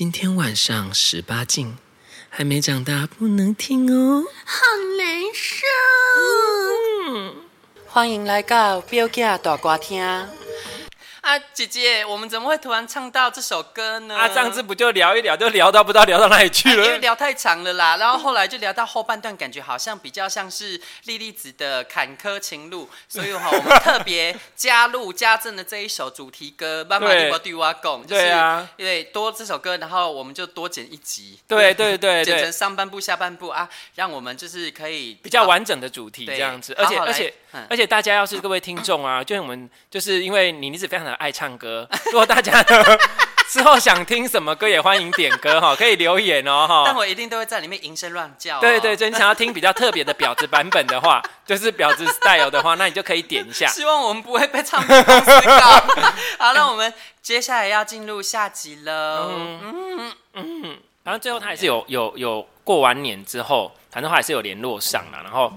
今天晚上十八禁，还没长大不能听哦，好难受。嗯，欢迎来到表姐大歌厅。啊，姐姐，我们怎么会突然唱到这首歌呢？啊，上次不就聊一聊，就聊到不知道聊到哪里去了？啊、因为聊太长了啦，然后后来就聊到后半段，感觉好像比较像是莉莉子的坎坷情路，所以哈，我们特别加入家政的这一首主题歌《妈妈你我对我讲》，就是因为多这首歌，然后我们就多剪一集，对对对，剪成上半部下半部啊，让我们就是可以比较完整的主题这样子，而且而且而且大家要是各位听众啊，就是我们就是因为你妮子非常的。爱唱歌，如果大家呢之后想听什么歌，也欢迎点歌哈，可以留言哦哈。但我一定都会在里面吟声乱叫、哦。对对对，你想要听比较特别的婊子版本的话，就是婊子 style 的话，那你就可以点一下。希望我们不会被唱片公司告。好，那我们接下来要进入下集了。嗯嗯嗯，反正最后他也是有有有过完年之后，反正他还是有联络上了，然后。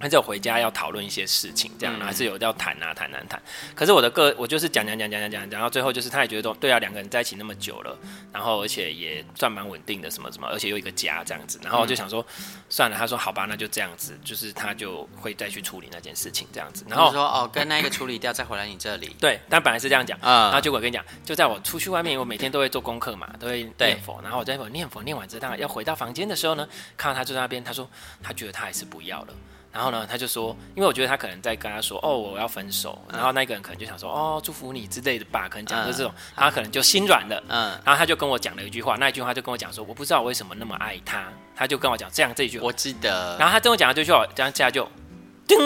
他就回家要讨论一些事情，这样、嗯、还是有要谈啊谈谈谈。可是我的个我就是讲讲讲讲讲讲，讲到最后就是他也觉得说，对啊，两个人在一起那么久了，然后而且也算蛮稳定的，什么什么，而且有一个家这样子。然后我就想说，嗯、算了，他说好吧，那就这样子，就是他就会再去处理那件事情这样子。然后说哦，跟那个处理掉，再回来你这里。对，但本来是这样讲啊。然后结果我跟你讲，就在我出去外面，我每天都会做功课嘛，都会念佛。然后我在我念佛念完之后，要回到房间的时候呢，看到他坐在那边，他说他觉得他还是不要了。然后呢，他就说，因为我觉得他可能在跟他说，哦，我要分手。然后那个人可能就想说，哦，祝福你之类的吧，可能讲的这种，他可能就心软了。嗯。然后他就跟我讲了一句话，那一句话就跟我讲说，我不知道我为什么那么爱他。他就跟我讲这样这一句话，我记得。然后他跟我讲了这句话，这样这样就，叮，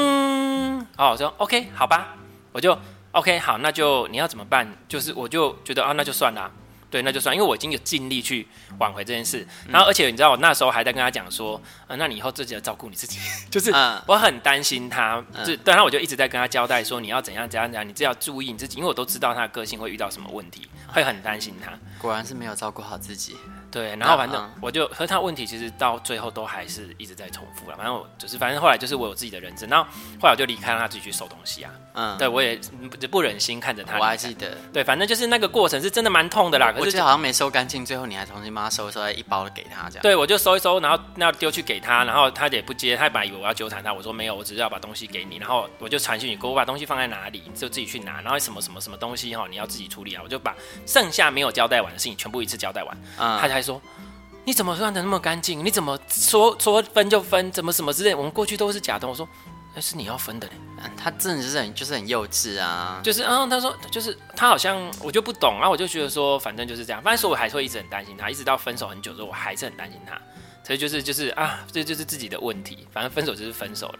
哦，我说 OK，好吧，我就 OK，好，那就你要怎么办？就是我就觉得啊，那就算了。对，那就算，因为我已经有尽力去挽回这件事。然后，而且你知道，我那时候还在跟他讲说，呃，那你以后自己要照顾你自己，就是我很担心他。就，然后我就一直在跟他交代说，你要怎样怎样怎样，你只要注意你自己，因为我都知道他的个性会遇到什么问题，会很担心他。果然是没有照顾好自己。对，然后反正我就和他问题，其实到最后都还是一直在重复了。反正我就是，反正后来就是我有自己的人生，然后后来我就离开，让他自己去收东西啊。嗯，对我也不不忍心看着他。我还记得，对，反正就是那个过程是真的蛮痛的啦。可是我记得好像没收干净，最后你还重新帮他收一收，一包给他这样。对，我就收一收，然后那丢去给他，然后他也不接，他本来以为我要纠缠他，我说没有，我只是要把东西给你，然后我就传讯你，给我把东西放在哪里，就自己去拿，然后什么什么什么东西哈，你要自己处理啊，我就把剩下没有交代完的事情全部一次交代完。嗯，他才说。你怎么算的那么干净？你怎么说说分就分？怎么什么之类？我们过去都是假的。我说，那是你要分的嘞。他真的是很就是很幼稚啊，就是嗯，他说就是他好像我就不懂啊，我就觉得说反正就是这样。反正说我还是会一直很担心他，一直到分手很久之后，我还是很担心他。所以就是就是啊，这就是自己的问题。反正分手就是分手了。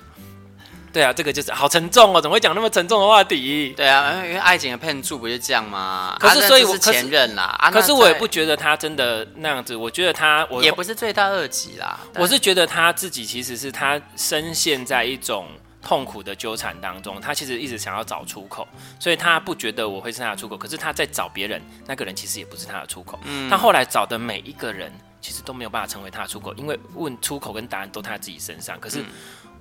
对啊，这个就是好沉重哦，怎么会讲那么沉重的话题？对啊，因为爱情的骗术不就这样吗？可是所以我是前任啦，可是我也不觉得他真的那样子。我觉得他我也不是罪大恶极啦。我是觉得他自己其实是他深陷在一种痛苦的纠缠当中，他其实一直想要找出口，所以他不觉得我会是他的出口。可是他在找别人，那个人其实也不是他的出口。嗯，他后来找的每一个人，其实都没有办法成为他的出口，因为问出口跟答案都在他自己身上。可是。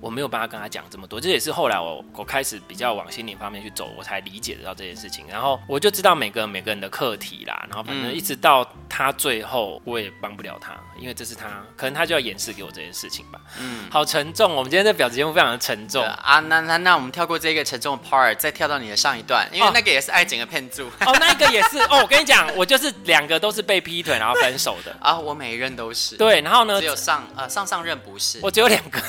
嗯我没有办法跟他讲这么多，这也是后来我我开始比较往心理方面去走，我才理解得到这件事情。然后我就知道每个每个人的课题啦，然后反正一直到他最后，我也帮不了他，因为这是他，可能他就要演示给我这件事情吧。嗯，好沉重，我们今天的表子节目非常的沉重啊。那那那我们跳过这个沉重的 part，再跳到你的上一段，因为那个也是爱情的骗术。哦，那个也是哦。我跟你讲，我就是两个都是被劈腿然后分手的啊。我每一任都是。对，然后呢，只有上呃上上任不是，我只有两个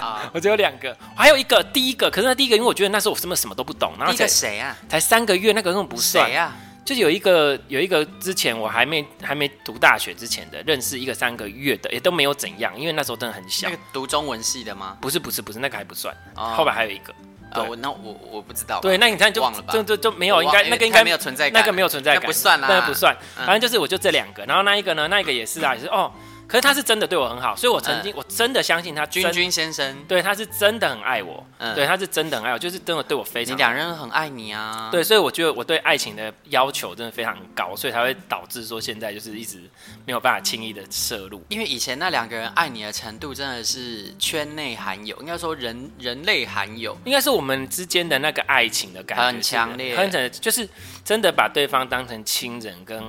啊。我只有两个，还有一个第一个，可是那第一个，因为我觉得那时候我什么什么都不懂。然后才谁啊？才三个月，那个根本不算。谁啊？就是有一个有一个之前我还没还没读大学之前的认识一个三个月的，也都没有怎样，因为那时候真的很小。那个读中文系的吗？不是不是不是，那个还不算。哦、后边还有一个。呃，我那我我不知道。对，那你看就忘了吧？就就就没有，应该那个应该没有存在感，那个没有存在感，不算啦，那个不算。反正就是我就这两个，然后那一个呢，那一个也是啊，也是哦。可是他是真的对我很好，所以我曾经我真的相信他。君君先生，对，他是真的很爱我，对，他是真的很爱我，就是真的对我非常。你两人很爱你啊。对，所以我觉得我对爱情的要求真的非常高，所以才会导致说现在就是一直没有办法轻易的摄入。因为以前那两个人爱你的程度真的是圈内罕有，应该说人人类罕有，应该是我们之间的那个爱情的感觉很强烈，很强烈，就是真的把对方当成亲人跟。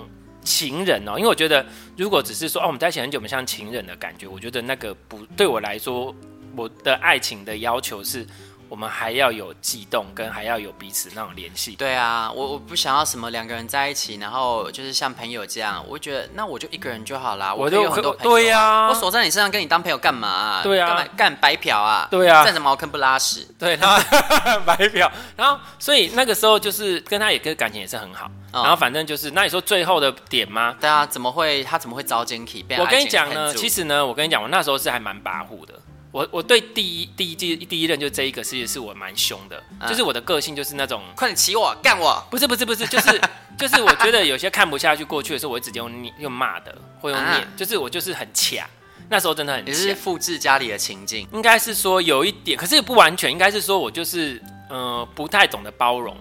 情人哦，因为我觉得如果只是说哦，我们在一起很久，我们像情人的感觉，我觉得那个不对我来说，我的爱情的要求是。我们还要有悸动，跟还要有彼此那种联系。对啊，我我不想要什么两个人在一起，然后就是像朋友这样。我觉得那我就一个人就好啦。我就有很多朋友。对呀、啊，我锁在你身上跟你当朋友干嘛、啊？对啊，干嘛干白嫖啊？对啊，站着茅坑不拉屎。对，他 白嫖。然后所以那个时候就是跟他也跟感情也是很好。然后反正就是那你说最后的点吗？对啊，怎么会他怎么会遭奸体？我跟你讲呢，其实呢，我跟你讲，我那时候是还蛮跋扈的。我我对第一第一季第一任就这一个，其实是我蛮凶的，嗯、就是我的个性就是那种快点骑我干我，不是不是不是，就是 就是我觉得有些看不下去过去的时候，我会直接用念用骂的，会用念，啊、就是我就是很卡，那时候真的很卡。你是复制家里的情境，应该是说有一点，可是也不完全，应该是说我就是呃不太懂得包容。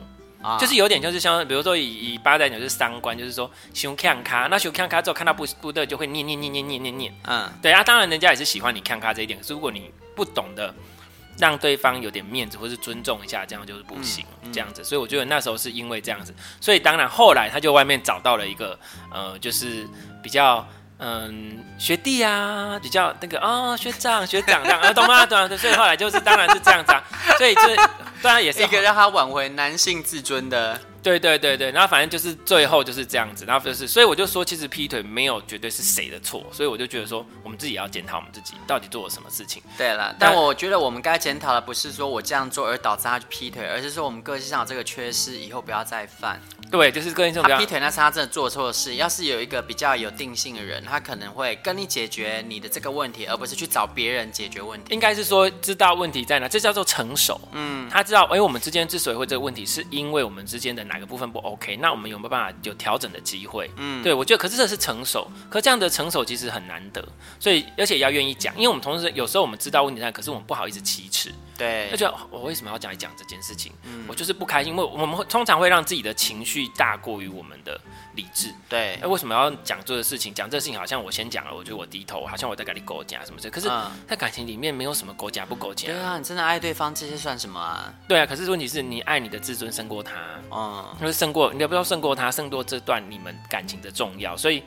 就是有点，就是像比如说以以八代讲就是三观，就是说熊看卡，那熊看卡之后看到不不对就会念念念念念念念，嗯，对啊，当然人家也是喜欢你看卡这一点，可是如果你不懂得让对方有点面子或是尊重一下，这样就是不行，嗯嗯、这样子，所以我觉得那时候是因为这样子，所以当然后来他就外面找到了一个呃，就是比较嗯学弟啊，比较那个啊、哦、学长学长这样，懂吗？懂啊，所以后来就是当然是这样子啊，所以这。当然也是一个让他挽回男性自尊的。对对对对，然后反正就是最后就是这样子，然后就是，所以我就说，其实劈腿没有绝对是谁的错，所以我就觉得说，我们自己要检讨我们自己到底做了什么事情。对了，但我觉得我们该检讨的不是说我这样做而导致他去劈腿，而是说我们个性上有这个缺失，以后不要再犯。对，就是个性上。他劈腿那是他真的做错事，要是有一个比较有定性的人，他可能会跟你解决你的这个问题，而不是去找别人解决问题。应该是说知道问题在哪，这叫做成熟。嗯，他知道，哎，我们之间之所以会这个问题，是因为我们之间的哪个部分不 OK。那我们有没有办法有调整的机会？嗯，对，我觉得，可是这是成熟，可是这样的成熟其实很难得，所以而且要愿意讲，因为我们同时有时候我们知道问题在，可是我们不好意思启齿。对，那就我为什么要讲一讲这件事情？嗯，我就是不开心，因为我们会通常会让自己的情绪大过于我们的理智。对，哎，为什么要讲这个事情？讲这个事情好像我先讲了，我觉得我低头，好像我在跟你勾夹什么的。可是，在感情里面没有什么勾夹不勾夹。对啊，你真的爱对方，这些算什么啊？对啊，可是问题是你爱你的自尊胜过他，嗯，就是胜过，你也不知道胜过他，胜过这段你们感情的重要，所以。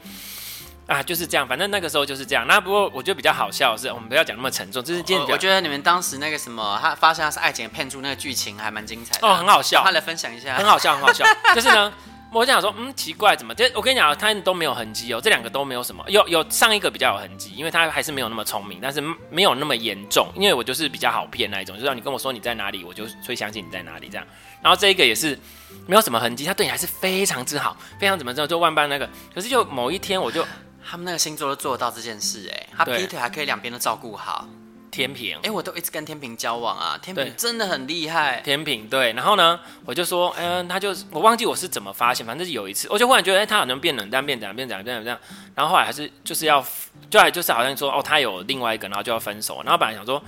啊，就是这样，反正那个时候就是这样。那不过我觉得比较好笑的是，我们不要讲那么沉重。就是今天，我觉得你们当时那个什么，他发现他是爱情骗术那个剧情还蛮精彩的哦，很好笑。他来分享一下，很好笑，很好笑。就是呢，我想说，嗯，奇怪，怎么？这我跟你讲，他都没有痕迹哦，这两个都没有什么。有有上一个比较有痕迹，因为他还是没有那么聪明，但是没有那么严重。因为我就是比较好骗那一种，就是让你跟我说你在哪里，我就会相信你在哪里这样。然后这一个也是没有什么痕迹，他对你还是非常之好，非常怎么着就万般那个。可是就某一天我就。他们那个星座都做得到这件事，哎，他劈腿还可以两边都照顾好。天平，哎，我都一直跟天平交往啊，天平真的很厉害。天平对，然后呢，我就说，嗯，他就我忘记我是怎么发现，反正是有一次，我就忽然觉得，哎，他好像变冷淡，变怎样，变怎样，变怎样，然后后来还是就是要，就来就是好像说，哦，他有另外一个，然后就要分手，然后本来想说，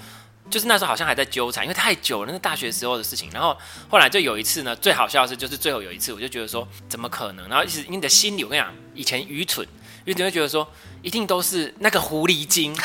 就是那时候好像还在纠缠，因为太久了，那是大学时候的事情，然后后来就有一次呢，最好笑的是，就是最后有一次，我就觉得说，怎么可能？然后其实你的心里，我跟你讲，以前愚蠢。因为你会觉得说，一定都是那个狐狸精，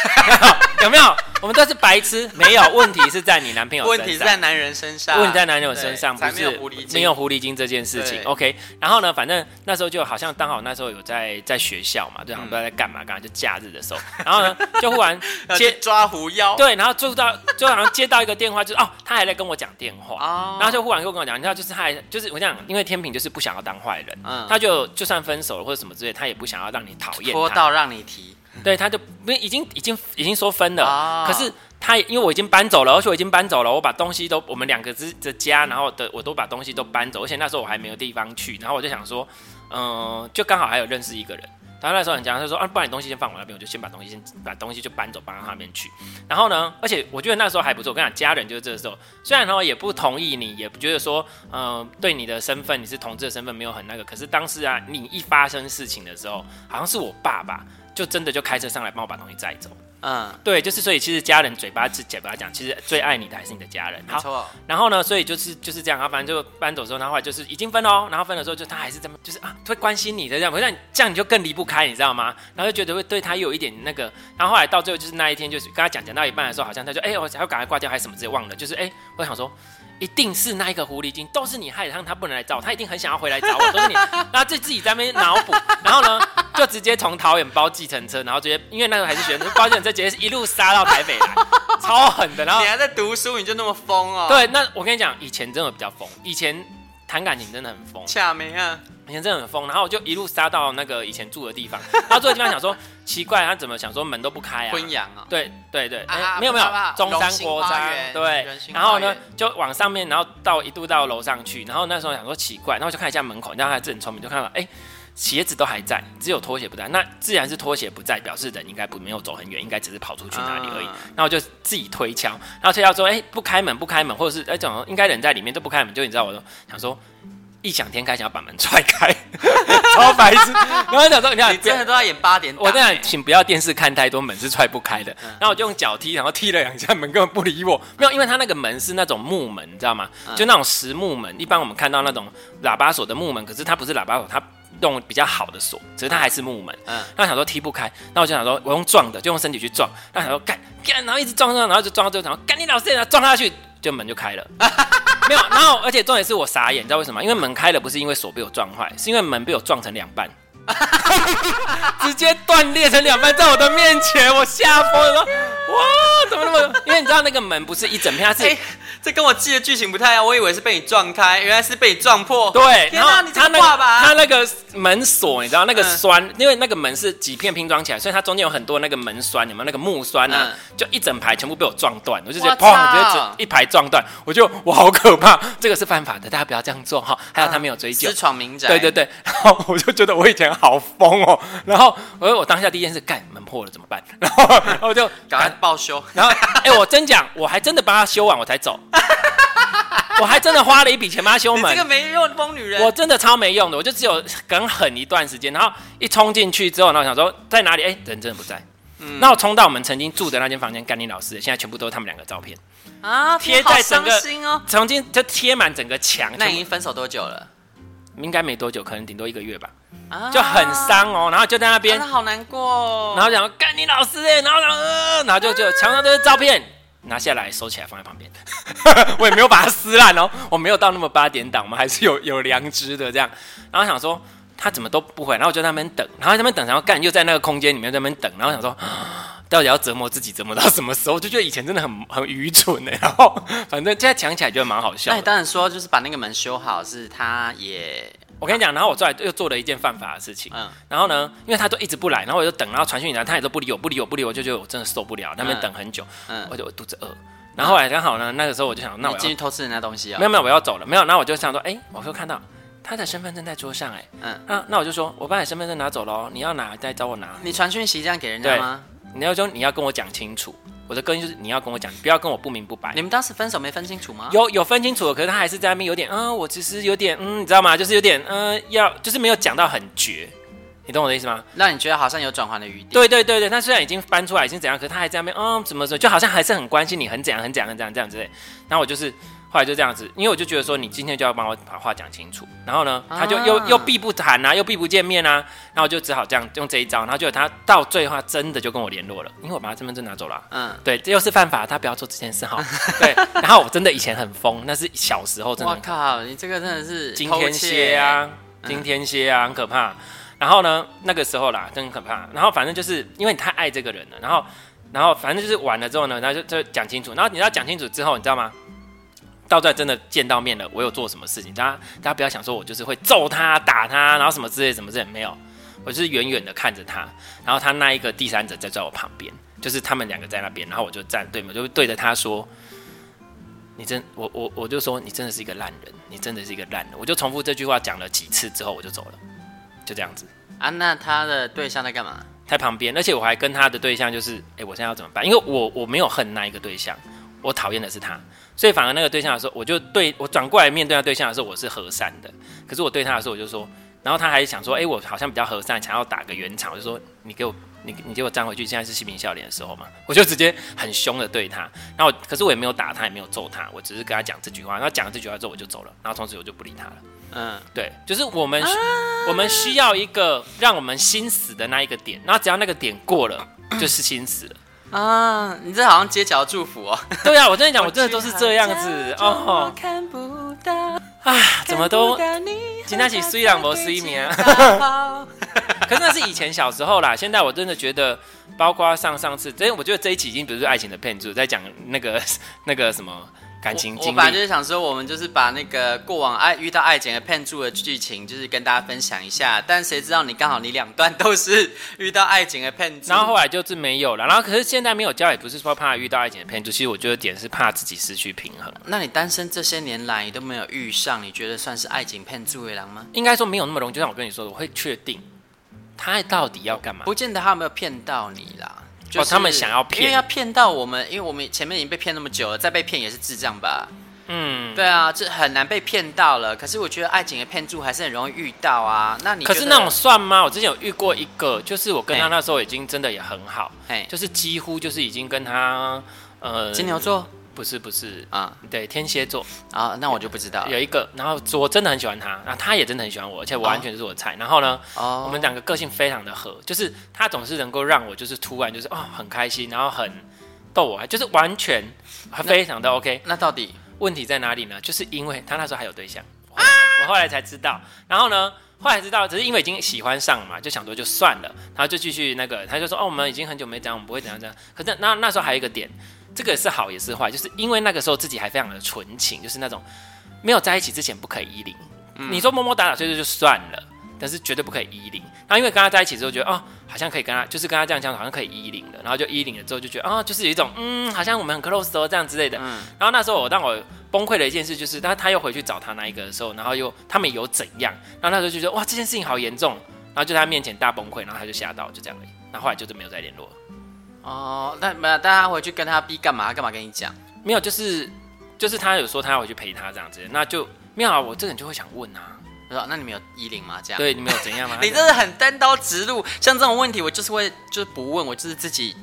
有没有？我们都是白痴，没有问题是在你男朋友身上，问题是在男人身上，问题在男人身上，不是没有狐狸精，没有狐狸精这件事情。OK，然后呢，反正那时候就好像刚好那时候有在在学校嘛，对，不知道在干嘛，刚好就假日的时候，然后呢，就忽然接抓狐妖，对，然后就到就好像接到一个电话，就是哦，他还在跟我讲电话，然后就忽然又跟我讲，你知道，就是他还就是我讲，因为天平就是不想要当坏人，嗯，他就就算分手了或者什么之类，他也不想要让你讨厌，拖到让你提。对，他就没已经已经已经说分了，哦、可是他因为我已经搬走了，而且我已经搬走了，我把东西都我们两个之的家，然后的我都把东西都搬走，而且那时候我还没有地方去，然后我就想说，嗯、呃，就刚好还有认识一个人，他那时候很讲，他说啊，不然你东西先放我那边，我就先把东西先把东西就搬走搬到他那边去，然后呢，而且我觉得那时候还不错，我跟你讲，家人就是这个时候，虽然呢也不同意你，也不觉得说，嗯、对你的身份你是同志的身份没有很那个，可是当时啊，你一发生事情的时候，好像是我爸爸。就真的就开车上来帮我把东西载走，嗯，对，就是所以其实家人嘴巴是嘴巴讲，其实最爱你的还是你的家人，没错。然后呢，所以就是就是这样，然后反正就搬走之后，他后来就是已经分了哦，然后分了之后就他还是这么就是啊，会关心你的这样，不像这样你就更离不开，你知道吗？然后就觉得会对他又有一点那个，然后后来到最后就是那一天就是跟他讲讲到一半的时候，好像他就哎、欸，我还要赶快挂掉还是什么之类忘了，就是哎、欸，我想说。一定是那一个狐狸精，都是你害的，让他不能来找我，他一定很想要回来找我，都是你，然后就自己在那边脑补，然后呢，就直接从桃园包计程车，然后直接因为那时候还是学生，包计程车直接一路杀到台北来，超狠的。然后你还在读书，你就那么疯哦？对，那我跟你讲，以前真的比较疯，以前谈感情真的很疯，恰没啊。以前真的很疯，然后我就一路杀到那个以前住的地方，然后住的地方想说奇怪，他怎么想说门都不开啊？昆阳啊？对对对，啊欸、没有没有，中山国宅对，然后呢就往上面，然后到一度到楼上去，然后那时候想说奇怪，然后就看一下门口，然后他真很聪明，就看到哎、欸、鞋子都还在，只有拖鞋不在，那自然是拖鞋不在，表示人应该不没有走很远，应该只是跑出去哪里而已。啊、然后我就自己推敲，然后推敲说哎、欸、不开门不开门，或者是哎怎么应该人在里面都不开门，就你知道我就想说。异想天开，想要把门踹开，超白痴。然后想说，你看，你真的都在演八点档。我这样，请不要电视看太多，门是踹不开的。然后我就用脚踢，然后踢了两下，门根本不理我。没有，因为它那个门是那种木门，你知道吗？就那种实木门。一般我们看到那种喇叭锁的木门，可是它不是喇叭锁，它用比较好的锁，只是它还是木门。嗯。那想说踢不开，那我就想说，我用撞的，就用身体去撞。那想说干干，然后一直撞撞，然后就撞到最后，然后干你老师，然后撞下去，就门就开了。没有，然后而且重点是我傻眼，你知道为什么？因为门开了不是因为锁被我撞坏，是因为门被我撞成两半，直接断裂成两半，在我的面前，我吓疯了，哇，怎么那么？因为你知道那个门不是一整片，它是。欸这跟我记的剧情不太一样，我以为是被你撞开，原来是被你撞破。对，然后他那个他那个门锁，你知道那个栓，嗯、因为那个门是几片拼装起来，所以它中间有很多那个门栓，有没有那个木栓啊？嗯、就一整排全部被我撞断，我就觉得砰，直接一排撞断，我就我好可怕，这个是犯法的，大家不要这样做哈。还有他没有追究，私闯民宅。对对对，然后我就觉得我以前好疯哦，然后我我当下第一件事，干门破了怎么办？然后然后我就赶快报修，然后哎、欸，我真讲，我还真的帮他修完我才走。我还真的花了一笔钱帮他修门，这个没用疯女人，我真的超没用的，我就只有梗狠一段时间，然后一冲进去之后，然后想说在哪里？哎、欸，人真的不在。嗯，那我冲到我们曾经住的那间房间，甘霖老师，现在全部都是他们两个照片啊，贴在整个，哦、曾经就贴满整个墙。那已经分手多久了？应该没多久，可能顶多一个月吧。啊，就很伤哦，然后就在那边，啊、好难过、哦。然后讲干你老师哎，然后然后、呃、然后就就墙上都是照片。拿下来收起来放在旁边，我也没有把它撕烂哦，我没有到那么八点档，我们还是有 有良知的这样。然后想说他怎么都不回，然后我就在那边等，然后在那边等，然后干又在那个空间里面在那边等，然后想说到底要折磨自己折磨到什么时候？我就觉得以前真的很 很愚蠢呢。然后反正现在想起来觉得蛮好笑。那你当然说就是把那个门修好，是他也。我跟你讲，然后我后来又做了一件犯法的事情。嗯。然后呢，因为他都一直不来，然后我就等，然后传讯来，他也都不理我，不理我，不理我，就觉得我真的受不了，那边等很久。嗯。我就我肚子饿，然后后来刚好呢，那个时候我就想，那我进去偷吃人家东西啊？没有没有，我要走了。没有，然后我就想说，哎，我说看到他的身份证在桌上，哎，嗯，啊，那我就说我把你身份证拿走了，你要拿再找我拿。你传讯息这样给人家吗？你要说你要跟我讲清楚。我的个性就是你要跟我讲，不要跟我不明不白。你们当时分手没分清楚吗？有有分清楚，可是他还是在那边有点，嗯，我其实有点，嗯，你知道吗？就是有点，嗯，要就是没有讲到很绝，你懂我的意思吗？让你觉得好像有转换的余地。对对对对，他虽然已经搬出来，已经怎样，可是他还在那边，嗯，怎么怎么，就好像还是很关心你，很怎样，很怎样，很怎样这样之类。然后我就是。后来就这样子，因为我就觉得说，你今天就要帮我把话讲清楚。然后呢，他就又又避不谈啊，又避不见面啊。然后我就只好这样用这一招。然后就他到最后他真的就跟我联络了，因为我把他身份证拿走了。嗯，对，这又是犯法，他不要做这件事哈。对，然后我真的以前很疯，那是小时候真的。我靠，你这个真的是惊天蝎啊，惊天蝎啊，很可怕。然后呢，那个时候啦，真可怕。然后反正就是因为你太爱这个人了，然后然后反正就是完了之后呢，然后就就讲清楚。然后你要讲清楚之后，你知道吗？到这真的见到面了，我有做什么事情？大家大家不要想说我就是会揍他、打他，然后什么之类什么之类没有，我就是远远的看着他，然后他那一个第三者在在我旁边，就是他们两个在那边，然后我就站对面，就对着他说：“你真我我我就说你真的是一个烂人，你真的是一个烂人。”我就重复这句话讲了几次之后，我就走了，就这样子。啊，那他的对象在干嘛？在旁边，而且我还跟他的对象就是，哎，我现在要怎么办？因为我我没有恨那一个对象，我讨厌的是他。所以反而那个对象的时候，我就对我转过来面对他对象的时候，我是和善的。可是我对他的时候，我就说，然后他还想说，哎，我好像比较和善，想要打个圆场，我就说，你给我，你你给我站回去。现在是嬉皮笑脸的时候嘛，我就直接很凶的对他。然后，可是我也没有打他，也没有揍他，我只是跟他讲这句话。然后讲了这句话之后，我就走了。然后从此我就不理他了。嗯，对，就是我们、啊、我们需要一个让我们心死的那一个点，然后只要那个点过了，就是心死了。啊，你这好像街角祝福哦。对啊，我跟你讲，我真的都是这样子哦。看不到啊，怎么都今天起虽然没睡眠。可是那是以前小时候啦，现在我真的觉得，包括上上次，因为我觉得这一期已经不是爱情的骗子，在讲那个那个什么。感情经历，我本来就是想说，我们就是把那个过往爱遇到爱情的骗住的剧情，就是跟大家分享一下。但谁知道你刚好你两段都是遇到爱情的骗术，然后后来就是没有了。然后可是现在没有交，也不是说怕遇到爱情的骗术，其实我觉得点是怕自己失去平衡。那你单身这些年来你都没有遇上，你觉得算是爱情骗住的狼吗？应该说没有那么容易。就像我跟你说的，我会确定他到底要干嘛，不见得他有没有骗到你啦。就是、哦，他们想要骗，因为要骗到我们，因为我们前面已经被骗那么久了，再被骗也是智障吧？嗯，对啊，这很难被骗到了。可是我觉得爱情的骗术还是很容易遇到啊。那你可是那种算吗？我之前有遇过一个，就是我跟他那时候已经真的也很好，哎，就是几乎就是已经跟他呃金牛座。不是不是啊，对，天蝎座啊，那我就不知道。有一个，然后我真的很喜欢他，然后他也真的很喜欢我，而且我完全就是我的菜。然后呢，哦，我们两个个性非常的合，就是他总是能够让我就是突然就是哦很开心，然后很逗我，就是完全非常的 OK。那到底问题在哪里呢？就是因为他那时候还有对象，我后来才知道。然后呢，后来知道只是因为已经喜欢上了嘛，就想说就算了，然后就继续那个，他就说哦，我们已经很久没这样，我们不会怎样怎样。可是那那时候还有一个点。这个是好也是坏，就是因为那个时候自己还非常的纯情，就是那种没有在一起之前不可以依零。嗯、你说摸摸打打睡睡就算了，但是绝对不可以依零。然后因为跟他在一起之后，觉得哦，好像可以跟他，就是跟他这样讲，好像可以依零了。然后就依零了之后，就觉得啊、哦，就是有一种嗯，好像我们很 close 哦这样之类的。嗯、然后那时候我让我崩溃的一件事就是，他他又回去找他那一个的时候，然后又他们有怎样？然后那时候就觉得哇，这件事情好严重。然后就在他面前大崩溃，然后他就吓到，就这样而已。然后后来就是没有再联络。哦，那没有，大家回去跟他逼干嘛？干嘛跟你讲？没有，就是就是他有说他要回去陪他这样子，那就没有啊。我这个人就会想问啊，说那你们有衣领吗？这样对，你们有怎样吗？你真的很单刀直入，像这种问题我就是会就是不问，我就是自己。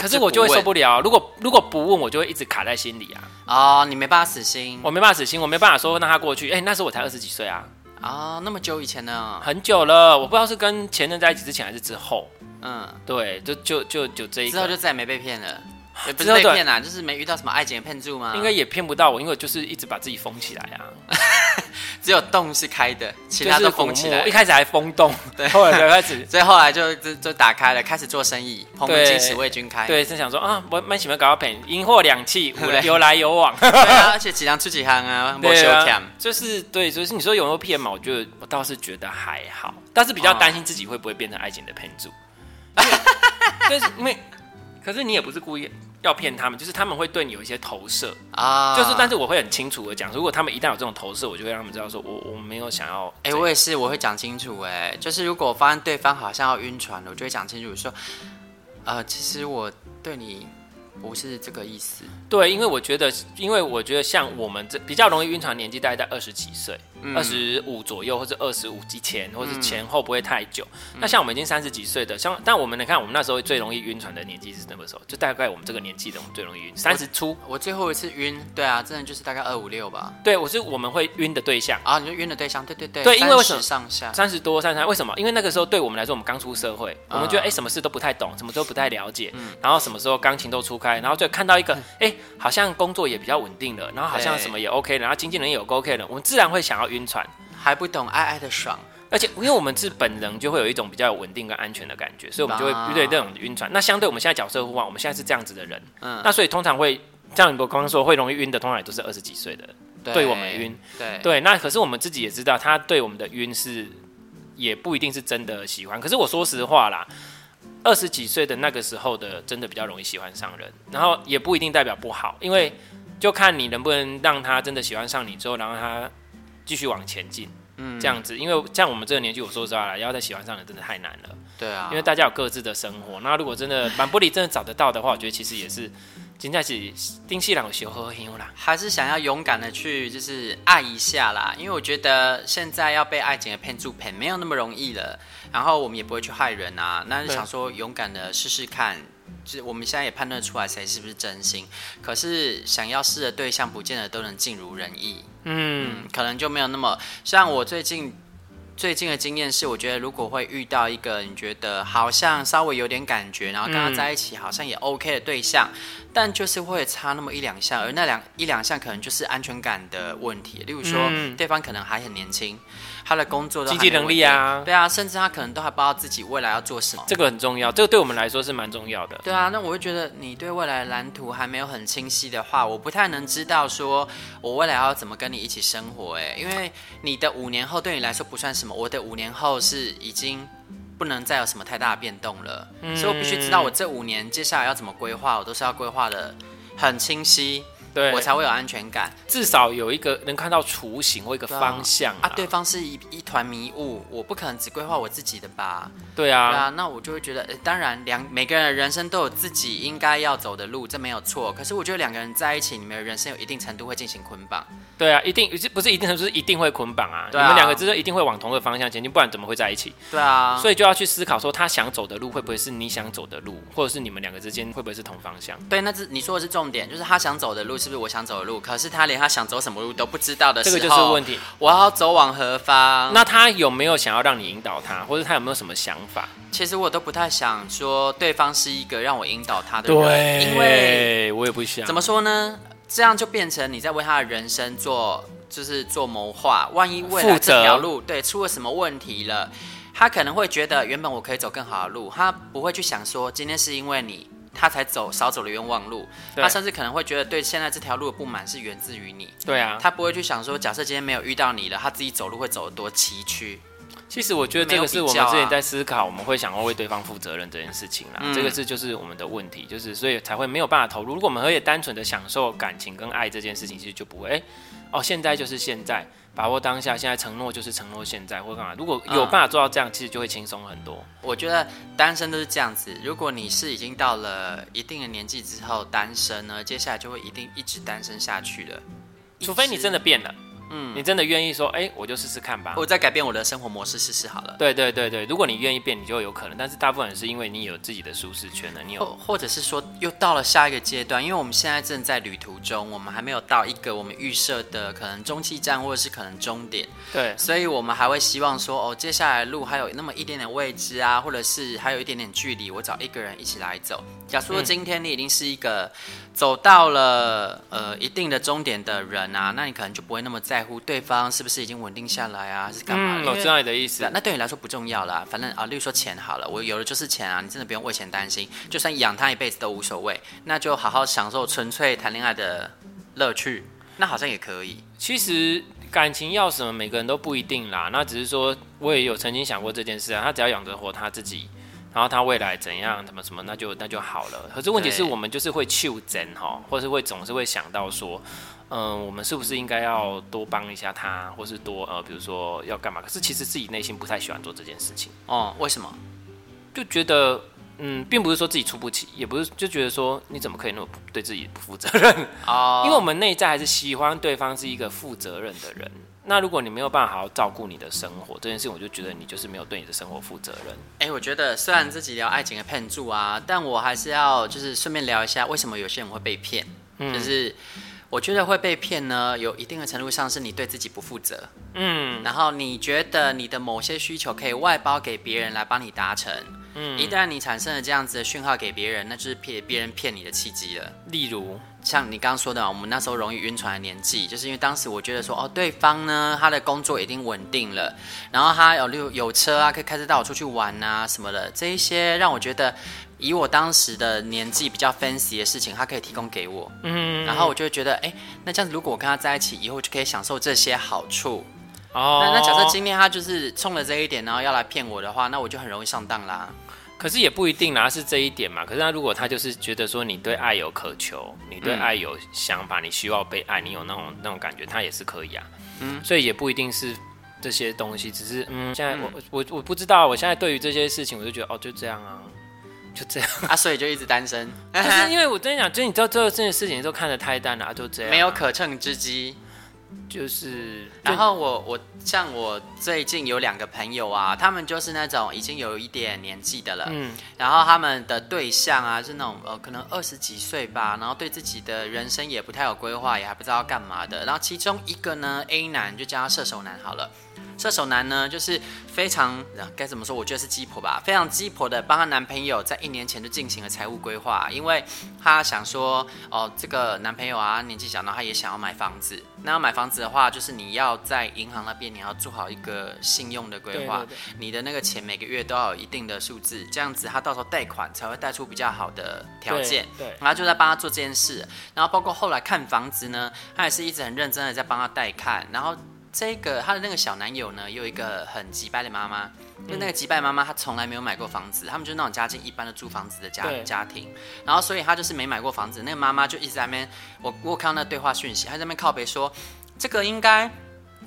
可是我就会受不了，如果如果不问，我就会一直卡在心里啊。哦，你没办法死心，我没办法死心，我没办法说让他过去。哎、欸，那时候我才二十几岁啊。啊、哦，那么久以前呢？很久了，我不知道是跟前任在一起之前还是之后。嗯，对，就就就就这一个之后就再也没被骗了，也不是被骗啊，就是没遇到什么爱情的骗术吗？应该也骗不到我，因为我就是一直把自己封起来啊，只有洞是开的，其他都封起来。一开始还封洞，对，后来就开始，所以后来就就就打开了，开始做生意，蓬门今始为君开。对，是想说啊，我蛮喜欢搞到骗，银货两訖，有来有往。对啊，而且几行出几行啊，没收钱。就是对，就是你说有没有骗嘛？我觉得我倒是觉得还好，但是比较担心自己会不会变成爱情的骗术。但是因为，可是你也不是故意要骗他们，就是他们会对你有一些投射啊，就是但是我会很清楚的讲，如果他们一旦有这种投射，我就会让他们知道说我我没有想要。哎、欸，我也是，我会讲清楚，哎，就是如果我发现对方好像要晕船了，我就会讲清楚说，呃，其实我对你。不是这个意思，对，因为我觉得，因为我觉得像我们这比较容易晕船年纪，大概在二十几岁，二十五左右，或者二十五之前，或者前后不会太久。嗯、那像我们已经三十几岁的，像但我们你看，我们那时候最容易晕船的年纪是什么时候？就大概我们这个年纪的，我们最容易晕，三十出。我最后一次晕，对啊，真的就是大概二五六吧。对，我是我们会晕的对象啊，你就晕的对象，对对对，对，因为为什么上下三十多三十三？为什么？因为那个时候对我们来说，我们刚出社会，我们觉得哎、欸，什么事都不太懂，什么都不太了解，嗯、然后什么时候钢琴都初开，然后就看到一个。哎、欸，好像工作也比较稳定了，然后好像什么也 OK 了，然后经纪人也有 OK 了，我们自然会想要晕船，还不懂爱爱的爽，而且因为我们是本人，就会有一种比较稳定跟安全的感觉，所以我们就会对这种晕船。那相对我们现在角色互换，我们现在是这样子的人，嗯，那所以通常会像你刚刚说会容易晕的，通常也都是二十几岁的，对，对我们晕，对对。那可是我们自己也知道，他对我们的晕是也不一定是真的喜欢。可是我说实话啦。二十几岁的那个时候的，真的比较容易喜欢上人，然后也不一定代表不好，因为就看你能不能让他真的喜欢上你之后，然后他继续往前进，嗯，这样子。因为像我们这个年纪，我说实话了，要再喜欢上人真的太难了，对啊，因为大家有各自的生活。那如果真的满玻璃真的找得到的话，我觉得其实也是。现在是丁西朗有学喝喝啦，还是想要勇敢的去就是爱一下啦，因为我觉得现在要被爱情的骗住骗没有那么容易了，然后我们也不会去害人啊，那就想说勇敢的试试看，就是我们现在也判断出来谁是不是真心，可是想要试的对象不见得都能尽如人意，嗯，嗯，可能就没有那么像我最近。最近的经验是，我觉得如果会遇到一个你觉得好像稍微有点感觉，然后跟他在一起好像也 OK 的对象，嗯、但就是会差那么一两项，而那两一两项可能就是安全感的问题。例如说，嗯、对方可能还很年轻。他的工作的经济能力啊，对啊，甚至他可能都还不知道自己未来要做什么，这个很重要，这个对我们来说是蛮重要的。对啊，那我会觉得你对未来蓝图还没有很清晰的话，我不太能知道说我未来要怎么跟你一起生活。哎，因为你的五年后对你来说不算什么，我的五年后是已经不能再有什么太大的变动了，嗯，所以我必须知道我这五年接下来要怎么规划，我都是要规划的很清晰。对，我才会有安全感，至少有一个能看到雏形或一个方向啊。啊，对方是一一团迷雾，我不可能只规划我自己的吧？对啊，对啊，那我就会觉得，呃当然两每个人的人生都有自己应该要走的路，这没有错。可是我觉得两个人在一起，你们的人生有一定程度会进行捆绑。对啊，一定不是一定程度，是一定会捆绑啊。啊你们两个之间一定会往同一个方向前进，不然怎么会在一起？对啊，所以就要去思考说，他想走的路会不会是你想走的路，或者是你们两个之间会不会是同方向？对，那是你说的是重点，就是他想走的路是不是我想走的路？可是他连他想走什么路都不知道的时候，这个就是问题。我要走往何方？那他有没有想要让你引导他，或者他有没有什么想法？其实我都不太想说对方是一个让我引导他的人，对，因为我也不想。怎么说呢？这样就变成你在为他的人生做，就是做谋划。万一未来这条路对出了什么问题了，他可能会觉得原本我可以走更好的路，他不会去想说今天是因为你。他才走少走了冤枉路，他甚至可能会觉得对现在这条路的不满是源自于你。对啊，他不会去想说，假设今天没有遇到你了，他自己走路会走得多崎岖。其实我觉得这个是我们之前在思考，我们会想要为对方负责任这件事情啦。嗯、这个是就是我们的问题，就是所以才会没有办法投入。如果我们可以单纯的享受感情跟爱这件事情，其实就不会哎哦，现在就是现在。把握当下，现在承诺就是承诺现在，或干嘛？如果有办法做到这样，嗯、其实就会轻松很多。我觉得单身都是这样子。如果你是已经到了一定的年纪之后单身呢，接下来就会一定一直单身下去了，除非你真的变了。嗯，你真的愿意说，哎、欸，我就试试看吧。我再改变我的生活模式试试好了。对对对对，如果你愿意变，你就有可能。但是大部分是因为你有自己的舒适圈了，你有，或者是说又到了下一个阶段，因为我们现在正在旅途中，我们还没有到一个我们预设的可能中继站或者是可能终点。对，所以我们还会希望说，哦，接下来路还有那么一点点位置啊，或者是还有一点点距离，我找一个人一起来走。假如说今天你已经是一个走到了呃一定的终点的人啊，那你可能就不会那么在乎对方是不是已经稳定下来啊，还是干嘛？嗯，我知道你的意思。那对你来说不重要啦，反正啊，例如说钱好了，我有的就是钱啊，你真的不用为钱担心，就算养他一辈子都无所谓，那就好好享受纯粹谈恋爱的乐趣，那好像也可以。其实感情要什么，每个人都不一定啦。那只是说，我也有曾经想过这件事啊，他只要养得活他自己。然后他未来怎样，怎么什么，那就那就好了。可是问题是我们就是会求真哈，或是会总是会想到说，嗯、呃，我们是不是应该要多帮一下他，或是多呃，比如说要干嘛？可是其实自己内心不太喜欢做这件事情。哦，为什么？就觉得嗯，并不是说自己出不起，也不是就觉得说你怎么可以那么对自己不负责任啊？哦、因为我们内在还是喜欢对方是一个负责任的人。那如果你没有办法好好照顾你的生活，这件事情我就觉得你就是没有对你的生活负责任。哎、欸，我觉得虽然自己聊爱情的骗术啊，但我还是要就是顺便聊一下为什么有些人会被骗。嗯，就是我觉得会被骗呢，有一定的程度上是你对自己不负责。嗯，然后你觉得你的某些需求可以外包给别人来帮你达成。嗯，一旦你产生了这样子的讯号给别人，那就是骗别人骗你的契机了。例如。像你刚刚说的，我们那时候容易晕船的年纪，就是因为当时我觉得说，哦，对方呢，他的工作已经稳定了，然后他有有有车啊，可以开车带我出去玩啊什么的，这一些让我觉得，以我当时的年纪比较 fancy 的事情，他可以提供给我，嗯，然后我就会觉得，哎，那这样子如果我跟他在一起，以后就可以享受这些好处，哦，那那假设今天他就是冲了这一点，然后要来骗我的话，那我就很容易上当啦。可是也不一定啦，是这一点嘛。可是他如果他就是觉得说你对爱有渴求，你对爱有想法，你需要被爱，你有那种那种感觉，他也是可以啊。嗯，所以也不一定是这些东西，只是嗯，现在我我我不知道，我现在对于这些事情，我就觉得哦，就这样啊，就这样 啊，所以就一直单身。可是因为我跟你讲，就你知道这这件事情都看得太淡了啊，就这样啊，没有可乘之机。就是，然后我我像我最近有两个朋友啊，他们就是那种已经有一点年纪的了，嗯，然后他们的对象啊是那种呃可能二十几岁吧，然后对自己的人生也不太有规划，也还不知道干嘛的。然后其中一个呢，A 男就叫他射手男好了，射手男呢，就是非常该怎么说？我觉得是鸡婆吧，非常鸡婆的帮她男朋友在一年前就进行了财务规划，因为她想说，哦，这个男朋友啊年纪小，然后他也想要买房子。那要买房子的话，就是你要在银行那边你要做好一个信用的规划，对对对，你的那个钱每个月都要有一定的数字，这样子他到时候贷款才会贷出比较好的条件。对，对，然后就在帮他做这件事，然后包括后来看房子呢，他也是一直很认真的在帮他带看，然后。这个他的那个小男友呢，有一个很急败的妈妈，因为那个急败妈妈她从来没有买过房子，他们就是那种家境一般的租房子的家家庭，然后所以她就是没买过房子，那个妈妈就一直在那边，我我看到那对话讯息，她在那边靠北说，这个应该。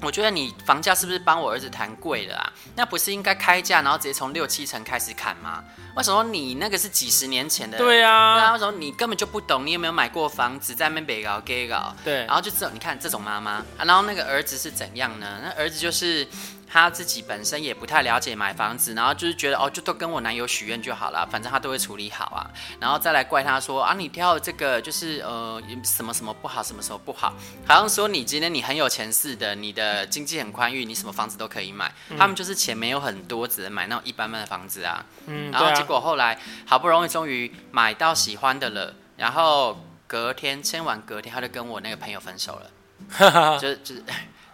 我觉得你房价是不是帮我儿子谈贵了啊？那不是应该开价，然后直接从六七成开始砍吗？为什么你那个是几十年前的？对啊，对啊，为什么你根本就不懂？你有没有买过房子，在那边北搞 gay 搞？对，然后就这种，你看这种妈妈，啊，然后那个儿子是怎样呢？那儿子就是。她自己本身也不太了解买房子，然后就是觉得哦，就都跟我男友许愿就好了，反正他都会处理好啊。然后再来怪他说啊，你挑的这个就是呃什么什么不好，什么什么不好，好像说你今天你很有钱似的，你的经济很宽裕，你什么房子都可以买。嗯、他们就是钱没有很多，只能买那种一般般的房子啊。嗯，然后结果后来好不容易终于买到喜欢的了，然后隔天签完隔天他就跟我那个朋友分手了，就 就是。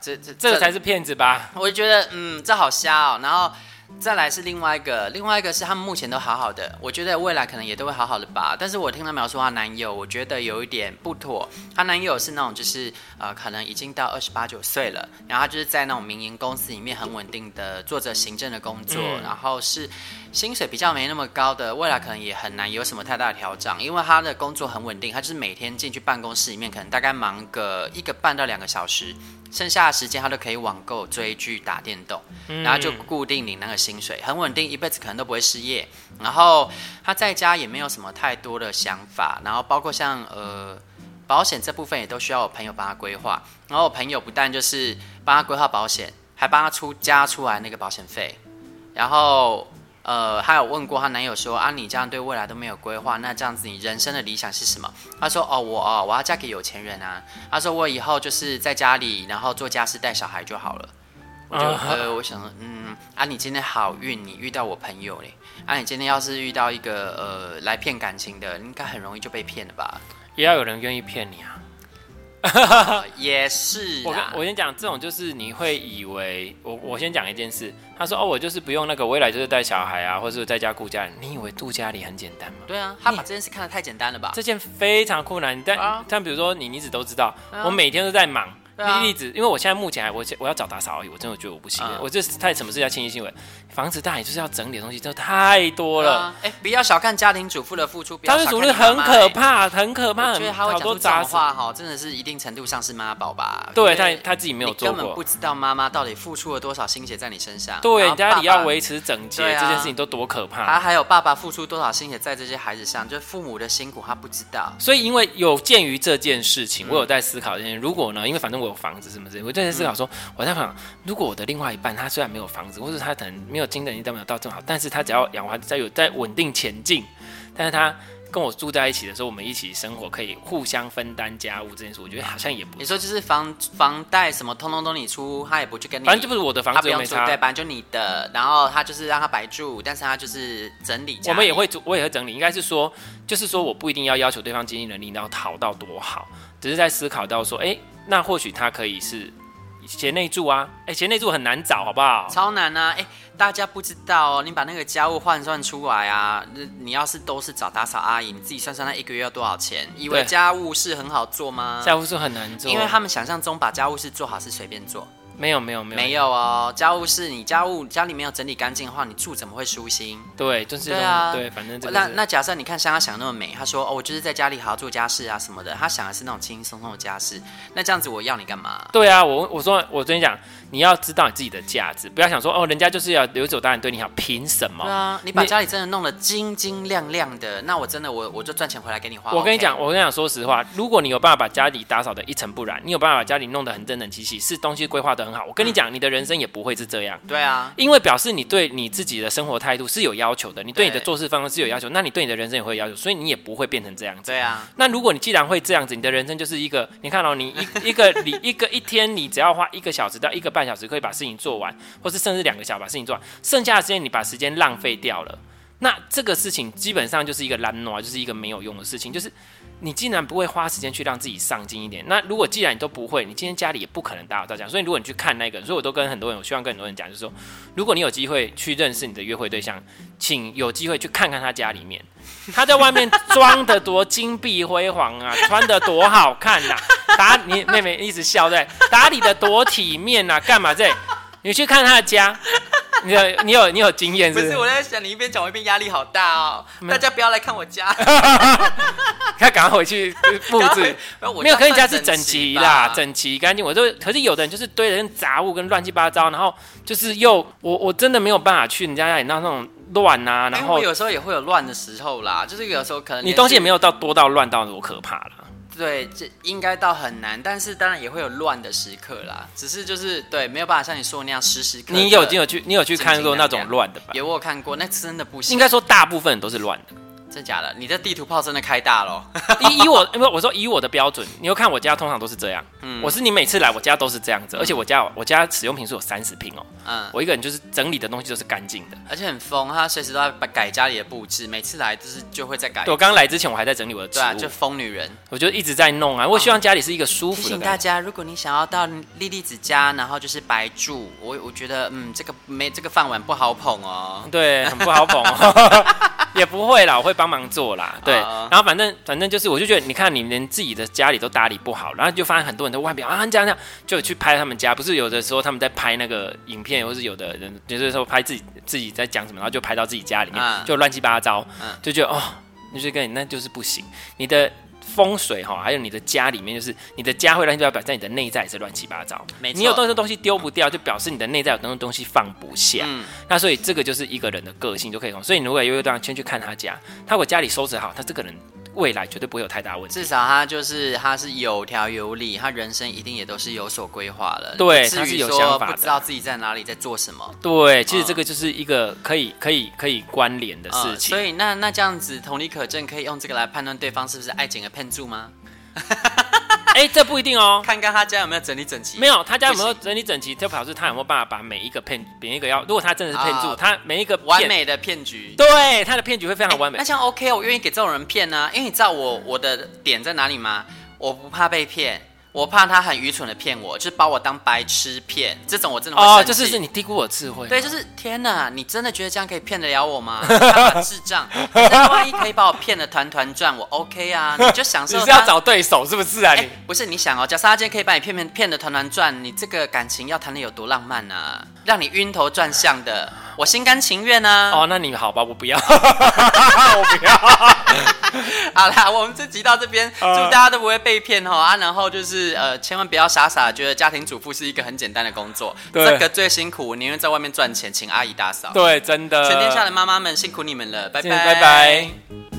这这这个才是骗子吧？我就觉得，嗯，这好瞎哦。然后再来是另外一个，另外一个是他们目前都好好的，我觉得未来可能也都会好好的吧。但是我听她描述她男友，我觉得有一点不妥。她男友是那种就是呃，可能已经到二十八九岁了，然后他就是在那种民营公司里面很稳定的做着行政的工作，嗯、然后是薪水比较没那么高的，未来可能也很难有什么太大的调整，因为他的工作很稳定，他就是每天进去办公室里面，可能大概忙个一个半到两个小时。剩下的时间他都可以网购、追剧、打电动，然后就固定领那个薪水，很稳定，一辈子可能都不会失业。然后他在家也没有什么太多的想法，然后包括像呃保险这部分也都需要我朋友帮他规划。然后我朋友不但就是帮他规划保险，还帮他出加出来那个保险费，然后。呃，她有问过她男友说啊，你这样对未来都没有规划，那这样子你人生的理想是什么？她说哦，我哦，我要嫁给有钱人啊。她说我以后就是在家里，然后做家事带小孩就好了。我就呃，我想说，嗯啊，你今天好运，你遇到我朋友嘞。啊，你今天要是遇到一个呃来骗感情的，应该很容易就被骗了吧？也要有人愿意骗你啊。呃、也是，我我先讲，这种就是你会以为我我先讲一件事，他说哦，我就是不用那个，未来就是带小孩啊，或者是在家顾家人，你以为住家里很简单吗？对啊，他把这件事看得太简单了吧？这件非常困难，但但比如说你，你一直都知道，啊、我每天都在忙。例子，因为我现在目前还我我要找打扫而已，我真的觉得我不行，嗯、我这是太什么事要清洁新闻，房子大也就是要整理的东西，真的太多了。哎、嗯，不要小看家庭主妇的付出，家庭主妇很可怕，很可怕。我觉得他会讲出这种话哈，真的是一定程度上是妈宝吧？对，他他自己没有做过，根本不知道妈妈到底付出了多少心血在你身上。对，家里要维持整洁、啊、这件事情都多可怕。他还有爸爸付出多少心血在这些孩子上，就是父母的辛苦他不知道。所以因为有鉴于这件事情，我有在思考这件事，如果呢，因为反正我有房子什么之类。我就在思考说，我在想，如果我的另外一半他虽然没有房子，或者他可能没有经济能力都没有到这么好，但是他只要养活在有在稳定前进，但是他跟我住在一起的时候，我们一起生活，可以互相分担家务这件事，我觉得好像也不。你说就是房房贷什么通通都你出，他也不去跟你，反正就不是我的房子，他不用出，对，反正就你的，然后他就是让他白住，但是他就是整理。我们也会，我也会整理，应该是说，就是说我不一定要要求对方经济能力要讨到多好，只是在思考到说，哎、欸，那或许他可以是。贤内助啊，哎、欸，贤内助很难找，好不好？超难啊！哎、欸，大家不知道哦，你把那个家务换算出来啊，你要是都是找打扫阿姨，你自己算算，那一个月要多少钱？以为家务事很好做吗？家务事很难做，因为他们想象中把家务事做好是随便做。没有没有没有没有哦，家务事你家务家里没有整理干净的话，你住怎么会舒心？对，就是对啊，对，反正那那假设你看像他想那么美，他说哦，我就是在家里好好做家事啊什么的，他想的是那种轻轻松松的家事，那这样子我要你干嘛？对啊，我我说我跟你讲。你要知道你自己的价值，不要想说哦，人家就是要留守当然对你好，凭什么？对啊，你把家里真的弄得晶晶亮亮的，那我真的我我就赚钱回来给你花。我跟你讲，我跟你讲，说实话，如果你有办法把家里打扫的一尘不染，你有办法把家里弄得很整整齐齐，是东西规划的很很好。我跟你讲，你的人生也不会是这样。对啊，因为表示你对你自己的生活态度是有要求的，你对你的做事方式是有要求，那你对你的人生也会有要求，所以你也不会变成这样子。对啊，那如果你既然会这样子，你的人生就是一个，你看哦，你一一个你一个一天，你只要花一个小时到一个半半小时可以把事情做完，或是甚至两个小时把事情做完，剩下的时间你把时间浪费掉了，那这个事情基本上就是一个懒惰，就是一个没有用的事情，就是。你既然不会花时间去让自己上进一点，那如果既然你都不会，你今天家里也不可能达到这样。所以如果你去看那个，所以我都跟很多人，我希望跟很多人讲，就是说，如果你有机会去认识你的约会对象，请有机会去看看他家里面，他在外面装的多金碧辉煌啊，穿的多好看呐、啊，打你妹妹一直笑对，打理的多体面啊，干嘛这？你去看他的家。你有你有你有经验是不是？不是，我在想你一边讲我一边压力好大哦。大家不要来看我家，他赶快回去 布置。没有，可你家是整齐啦，整齐干净。我就可是有的人就是堆的跟杂物跟乱七八糟，然后就是又我我真的没有办法去人家家里闹那种乱啊。然后我有时候也会有乱的时候啦，就是有时候可能你东西也没有到多到乱到多可怕啦。对，这应该倒很难，但是当然也会有乱的时刻啦。只是就是对，没有办法像你说的那样时时刻刻。你有你有去你有去看过那种乱的吧？有我有看过，那真的不行。应该说大部分都是乱的。真假的？你的地图炮真的开大了。以以我，因为我说以我的标准，你又看我家通常都是这样。嗯，我是你每次来我家都是这样子，而且我家我家使用频数有三十平哦。嗯，我一个人就是整理的东西都是干净的，而且很疯，他随时都在改家里的布置，每次来就是就会在改。我刚来之前我还在整理我的，对啊，就疯女人，我就一直在弄啊。我希望家里是一个舒服的。提醒大家，如果你想要到莉莉子家，然后就是白住，我我觉得嗯，这个没这个饭碗不好捧哦。对，很不好捧哦。也不会啦，我会帮忙做啦。对，然后反正反正就是，我就觉得，你看你连自己的家里都打理不好，然后就发现很多人都外表啊，这样这样，就去拍他们家。不是有的时候他们在拍那个影片，或是有的人就是说拍自己自己在讲什么，然后就拍到自己家里面，就乱七八糟，就觉得哦，你就跟你那就是不行，你的。风水哈，还有你的家里面，就是你的家会乱七八糟，表示你的内在也是乱七八糟。没错，你有东西东西丢不掉，就表示你的内在有东西东西放不下。嗯，那所以这个就是一个人的个性就可以从。所以你如果有一段先去看他家，他如果家里收拾好，他这个人。未来绝对不会有太大问题。至少他就是他是有条有理，他人生一定也都是有所规划了。对，他是有想法的，不知道自己在哪里在做什么。对，其实这个就是一个可以可以可以关联的事情。所以那那这样子同理可证，可以用这个来判断对方是不是爱情的骗注吗？哎，这不一定哦，看看他家有没有整理整齐。没有，他家有没有整理整齐，就表示他有没有办法把每一个骗，每一个要，如果他真的是骗住，他每一个完美的骗局，对，他的骗局会非常完美。那像 OK，我愿意给这种人骗呢，因为你知道我我的点在哪里吗？我不怕被骗。我怕他很愚蠢的骗我，就是把我当白痴骗，这种我真的会哦，就是是你低估我智慧。对，就是天哪，你真的觉得这样可以骗得了我吗？智障，那万一可以把我骗得团团转，我 OK 啊，你就享受。你是要找对手是不是啊？你不是，你想哦，假设他今天可以把你骗骗骗得团团转，你这个感情要谈的有多浪漫啊？让你晕头转向的，我心甘情愿啊。哦，那你好吧，我不要，我不要。好啦，我们这集到这边，祝大家都不会被骗哈啊！然后就是呃，千万不要傻傻觉得家庭主妇是一个很简单的工作，对这个最辛苦，宁愿在外面赚钱，请阿姨打扫。对，真的，全天下的妈妈们辛苦你们了，拜拜拜拜。